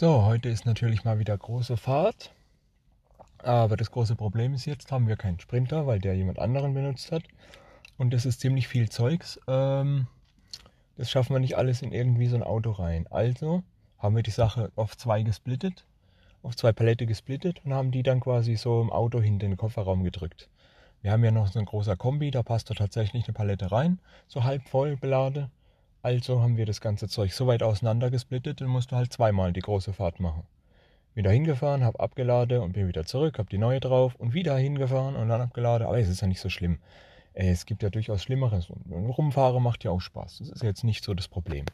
So, heute ist natürlich mal wieder große Fahrt. Aber das große Problem ist jetzt, haben wir keinen Sprinter, weil der jemand anderen benutzt hat. Und das ist ziemlich viel Zeugs. Ähm, das schaffen wir nicht alles in irgendwie so ein Auto rein. Also haben wir die Sache auf zwei gesplittet, auf zwei Palette gesplittet und haben die dann quasi so im Auto hinter den Kofferraum gedrückt. Wir haben ja noch so ein großer Kombi, da passt da tatsächlich eine Palette rein, so halb voll beladen. Also haben wir das ganze Zeug so weit auseinander gesplittet, dann musst du halt zweimal die große Fahrt machen. Wieder hingefahren, hab abgeladen und bin wieder zurück, hab die neue drauf und wieder hingefahren und dann abgeladen. Aber es ist ja nicht so schlimm. Es gibt ja durchaus Schlimmeres. Und rumfahren macht ja auch Spaß. Das ist jetzt nicht so das Problem.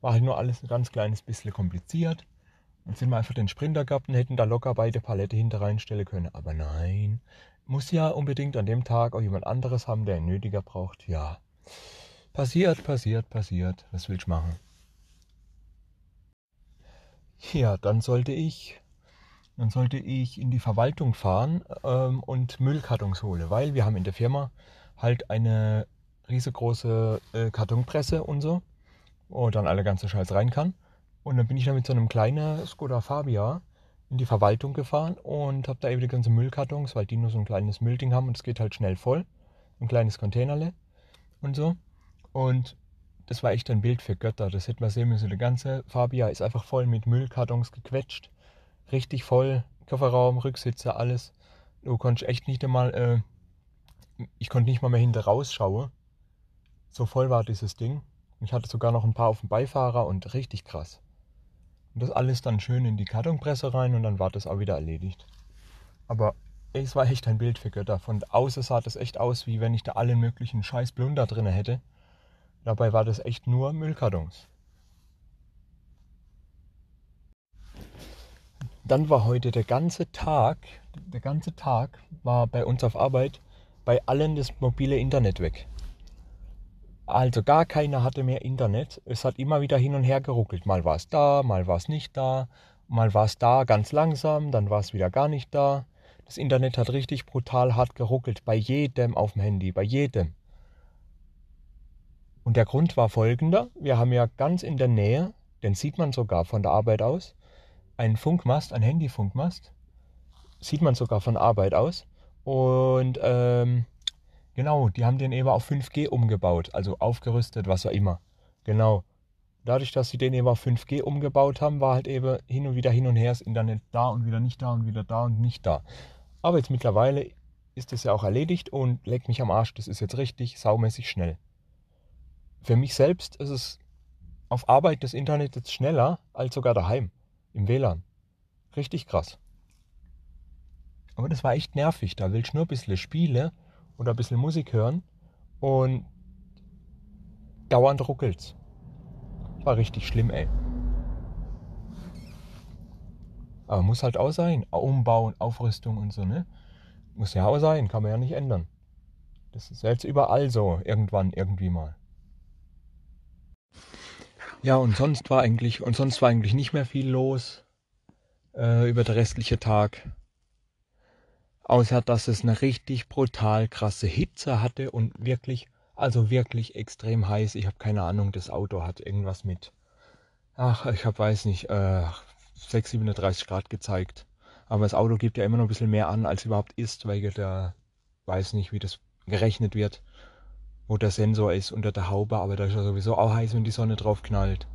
War halt nur alles ein ganz kleines bisschen kompliziert. Und sind wir einfach den Sprinter gehabt und hätten da locker beide Palette hinter reinstellen können. Aber nein, muss ja unbedingt an dem Tag auch jemand anderes haben, der ihn nötiger braucht. Ja, Passiert, passiert, passiert. Was will ich machen? Ja, dann sollte ich, dann sollte ich in die Verwaltung fahren ähm, und Müllkartons holen, weil wir haben in der Firma halt eine riesengroße äh, Kartonpresse und so, wo dann alle ganze Scheiß rein kann. Und dann bin ich dann mit so einem kleinen Skoda Fabia in die Verwaltung gefahren und habe da eben die ganzen Müllkartons, weil die nur so ein kleines Müllding haben und es geht halt schnell voll. Ein kleines Containerle und so. Und das war echt ein Bild für Götter. Das hätte man sehen müssen. Der ganze Fabia ist einfach voll mit Müllkartons gequetscht. Richtig voll. Kofferraum, Rücksitze, alles. Du konntest echt nicht einmal, äh, ich konnte nicht mal mehr hinter rausschauen. So voll war dieses Ding. Ich hatte sogar noch ein paar auf dem Beifahrer und richtig krass. Und das alles dann schön in die Kartonpresse rein und dann war das auch wieder erledigt. Aber es war echt ein Bild für Götter. Von außen sah das echt aus, wie wenn ich da allen möglichen Scheiß Blunder drin hätte. Dabei war das echt nur Müllkartons. Dann war heute der ganze Tag, der ganze Tag war bei uns auf Arbeit bei allen das mobile Internet weg. Also gar keiner hatte mehr Internet. Es hat immer wieder hin und her geruckelt. Mal war es da, mal war es nicht da, mal war es da ganz langsam, dann war es wieder gar nicht da. Das Internet hat richtig brutal hart geruckelt. Bei jedem auf dem Handy, bei jedem. Und der Grund war folgender. Wir haben ja ganz in der Nähe, den sieht man sogar von der Arbeit aus, einen Funkmast, einen Handyfunkmast. Sieht man sogar von Arbeit aus. Und ähm, genau, die haben den eben auf 5G umgebaut, also aufgerüstet, was auch immer. Genau. Dadurch, dass sie den eben auf 5G umgebaut haben, war halt eben hin und wieder hin und her das Internet da und wieder nicht da und wieder da und nicht da. Aber jetzt mittlerweile ist das ja auch erledigt und leck mich am Arsch, das ist jetzt richtig saumäßig schnell. Für mich selbst ist es auf Arbeit das Internet jetzt schneller als sogar daheim im WLAN. Richtig krass. Aber das war echt nervig. Da willst du nur ein bisschen spielen oder ein bisschen Musik hören und dauernd ruckelt's. War richtig schlimm, ey. Aber muss halt auch sein. Umbauen, Aufrüstung und so, ne? Muss ja auch sein, kann man ja nicht ändern. Das ist jetzt überall so, irgendwann, irgendwie mal. Ja, und sonst war eigentlich, und sonst war eigentlich nicht mehr viel los äh, über den restlichen Tag. Außer dass es eine richtig brutal krasse Hitze hatte und wirklich, also wirklich extrem heiß. Ich habe keine Ahnung, das Auto hat irgendwas mit, ach, ich hab, weiß nicht, äh, 6, 37 Grad gezeigt. Aber das Auto gibt ja immer noch ein bisschen mehr an, als überhaupt ist, weil der weiß nicht, wie das gerechnet wird wo der Sensor ist unter der Haube, aber da ist ja sowieso auch heiß, wenn die Sonne drauf knallt.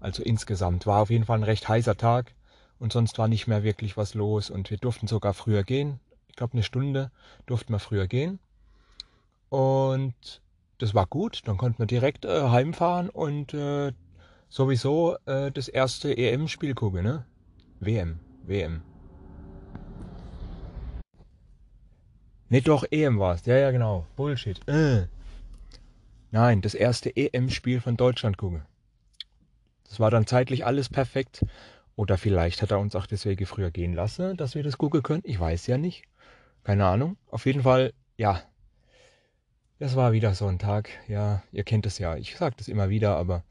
Also insgesamt war auf jeden Fall ein recht heißer Tag und sonst war nicht mehr wirklich was los und wir durften sogar früher gehen. Ich glaube eine Stunde durften wir früher gehen und das war gut. Dann konnten wir direkt äh, heimfahren und äh, sowieso äh, das erste EM-Spiel gucken, ne? WM, WM. Nicht doch, EM war es. Ja, ja, genau. Bullshit. Äh. Nein, das erste EM-Spiel von Deutschland gucken. Das war dann zeitlich alles perfekt. Oder vielleicht hat er uns auch deswegen früher gehen lassen, dass wir das gucken können. Ich weiß ja nicht. Keine Ahnung. Auf jeden Fall, ja. Das war wieder so ein Tag. Ja, ihr kennt es ja. Ich sage das immer wieder, aber